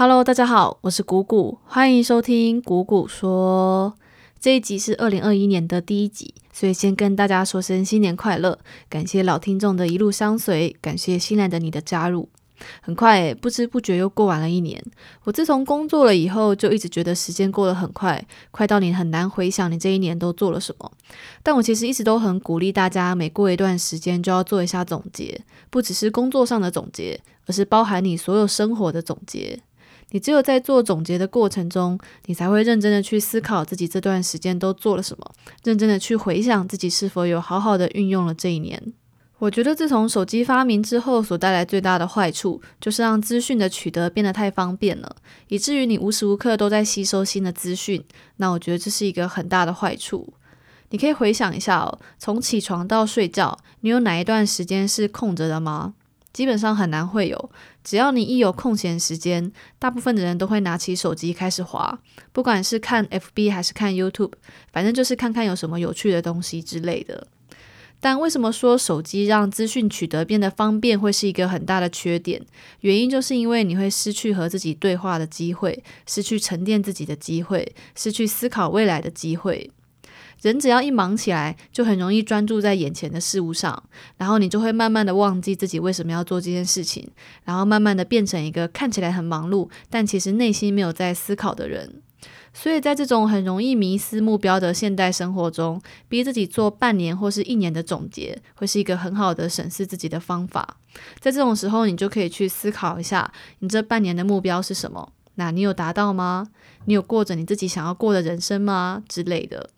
Hello，大家好，我是谷谷，欢迎收听谷谷说。这一集是二零二一年的第一集，所以先跟大家说声新年快乐，感谢老听众的一路相随，感谢新来的你的加入。很快，不知不觉又过完了一年。我自从工作了以后，就一直觉得时间过得很快，快到你很难回想你这一年都做了什么。但我其实一直都很鼓励大家，每过一段时间就要做一下总结，不只是工作上的总结，而是包含你所有生活的总结。你只有在做总结的过程中，你才会认真的去思考自己这段时间都做了什么，认真的去回想自己是否有好好的运用了这一年。我觉得自从手机发明之后，所带来最大的坏处，就是让资讯的取得变得太方便了，以至于你无时无刻都在吸收新的资讯。那我觉得这是一个很大的坏处。你可以回想一下哦，从起床到睡觉，你有哪一段时间是空着的吗？基本上很难会有。只要你一有空闲时间，大部分的人都会拿起手机开始滑，不管是看 FB 还是看 YouTube，反正就是看看有什么有趣的东西之类的。但为什么说手机让资讯取得变得方便会是一个很大的缺点？原因就是因为你会失去和自己对话的机会，失去沉淀自己的机会，失去思考未来的机会。人只要一忙起来，就很容易专注在眼前的事物上，然后你就会慢慢的忘记自己为什么要做这件事情，然后慢慢的变成一个看起来很忙碌，但其实内心没有在思考的人。所以在这种很容易迷失目标的现代生活中，逼自己做半年或是一年的总结，会是一个很好的审视自己的方法。在这种时候，你就可以去思考一下，你这半年的目标是什么？那你有达到吗？你有过着你自己想要过的人生吗？之类的。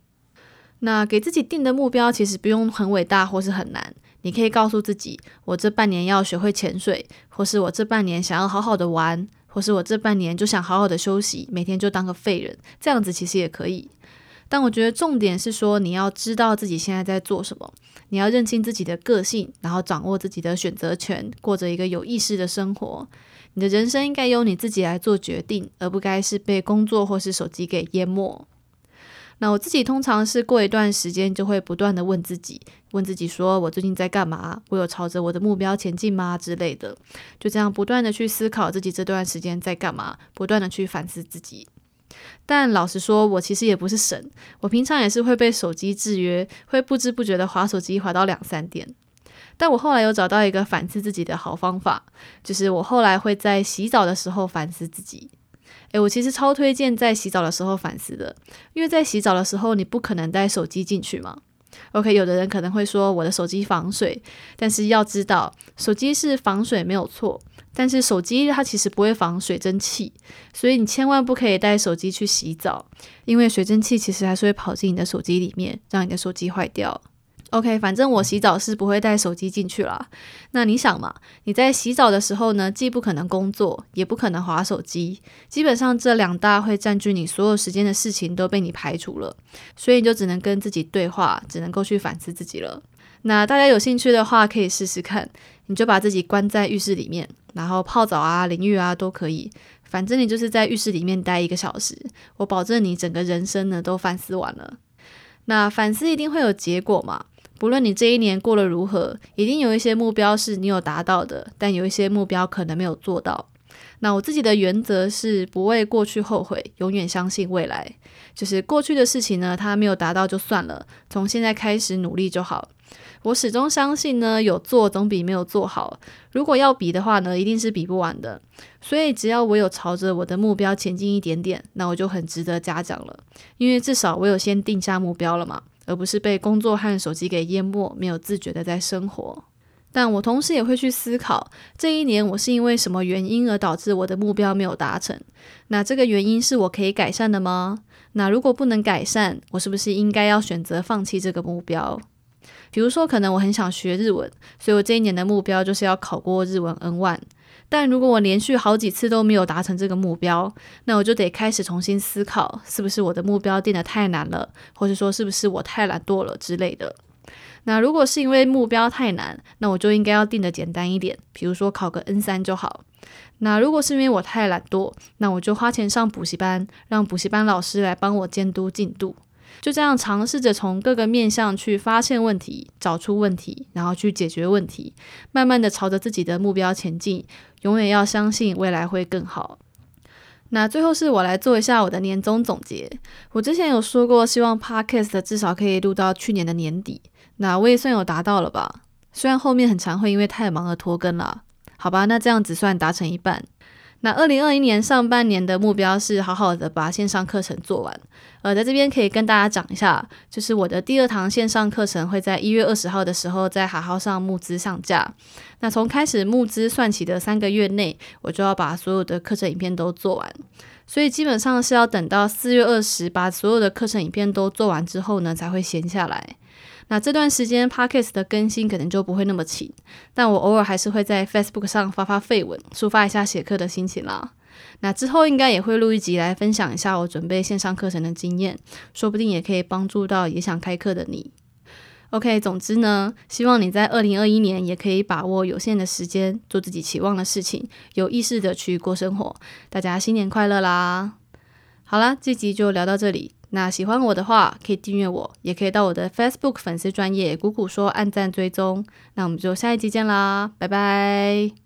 那给自己定的目标其实不用很伟大或是很难，你可以告诉自己，我这半年要学会潜水，或是我这半年想要好好的玩。或是我这半年就想好好的休息，每天就当个废人，这样子其实也可以。但我觉得重点是说，你要知道自己现在在做什么，你要认清自己的个性，然后掌握自己的选择权，过着一个有意识的生活。你的人生应该由你自己来做决定，而不该是被工作或是手机给淹没。那我自己通常是过一段时间就会不断的问自己，问自己说我最近在干嘛？我有朝着我的目标前进吗？之类的，就这样不断的去思考自己这段时间在干嘛，不断的去反思自己。但老实说，我其实也不是神，我平常也是会被手机制约，会不知不觉的划手机划到两三点。但我后来有找到一个反思自己的好方法，就是我后来会在洗澡的时候反思自己。诶，我其实超推荐在洗澡的时候反思的，因为在洗澡的时候你不可能带手机进去嘛。OK，有的人可能会说我的手机防水，但是要知道手机是防水没有错，但是手机它其实不会防水蒸气，所以你千万不可以带手机去洗澡，因为水蒸气其实还是会跑进你的手机里面，让你的手机坏掉。OK，反正我洗澡是不会带手机进去啦。那你想嘛，你在洗澡的时候呢，既不可能工作，也不可能划手机，基本上这两大会占据你所有时间的事情都被你排除了，所以你就只能跟自己对话，只能够去反思自己了。那大家有兴趣的话，可以试试看，你就把自己关在浴室里面，然后泡澡啊、淋浴啊都可以，反正你就是在浴室里面待一个小时，我保证你整个人生呢都反思完了。那反思一定会有结果嘛？不论你这一年过得如何，一定有一些目标是你有达到的，但有一些目标可能没有做到。那我自己的原则是不为过去后悔，永远相信未来。就是过去的事情呢，它没有达到就算了，从现在开始努力就好。我始终相信呢，有做总比没有做好。如果要比的话呢，一定是比不完的。所以只要我有朝着我的目标前进一点点，那我就很值得嘉奖了，因为至少我有先定下目标了嘛。而不是被工作和手机给淹没，没有自觉的在生活。但我同时也会去思考，这一年我是因为什么原因而导致我的目标没有达成？那这个原因是我可以改善的吗？那如果不能改善，我是不是应该要选择放弃这个目标？比如说，可能我很想学日文，所以我这一年的目标就是要考过日文 N one。但如果我连续好几次都没有达成这个目标，那我就得开始重新思考，是不是我的目标定得太难了，或者说是不是我太懒惰了之类的。那如果是因为目标太难，那我就应该要定的简单一点，比如说考个 N 三就好。那如果是因为我太懒惰，那我就花钱上补习班，让补习班老师来帮我监督进度。就这样尝试着从各个面向去发现问题，找出问题，然后去解决问题，慢慢的朝着自己的目标前进。永远要相信未来会更好。那最后是我来做一下我的年终总结。我之前有说过，希望 Podcast 至少可以录到去年的年底，那我也算有达到了吧。虽然后面很常会因为太忙而拖更啦，好吧，那这样子算达成一半。那二零二一年上半年的目标是好好的把线上课程做完。呃，在这边可以跟大家讲一下，就是我的第二堂线上课程会在一月二十号的时候在好好上募资上架。那从开始募资算起的三个月内，我就要把所有的课程影片都做完。所以基本上是要等到四月二十把所有的课程影片都做完之后呢，才会闲下来。那这段时间 Podcast 的更新可能就不会那么勤，但我偶尔还是会在 Facebook 上发发废文，抒发一下写课的心情啦。那之后应该也会录一集来分享一下我准备线上课程的经验，说不定也可以帮助到也想开课的你。OK，总之呢，希望你在二零二一年也可以把握有限的时间，做自己期望的事情，有意识的去过生活。大家新年快乐啦！好啦，这集就聊到这里。那喜欢我的话，可以订阅我，也可以到我的 Facebook 粉丝专业“谷谷说”按赞追踪。那我们就下一集见啦，拜拜。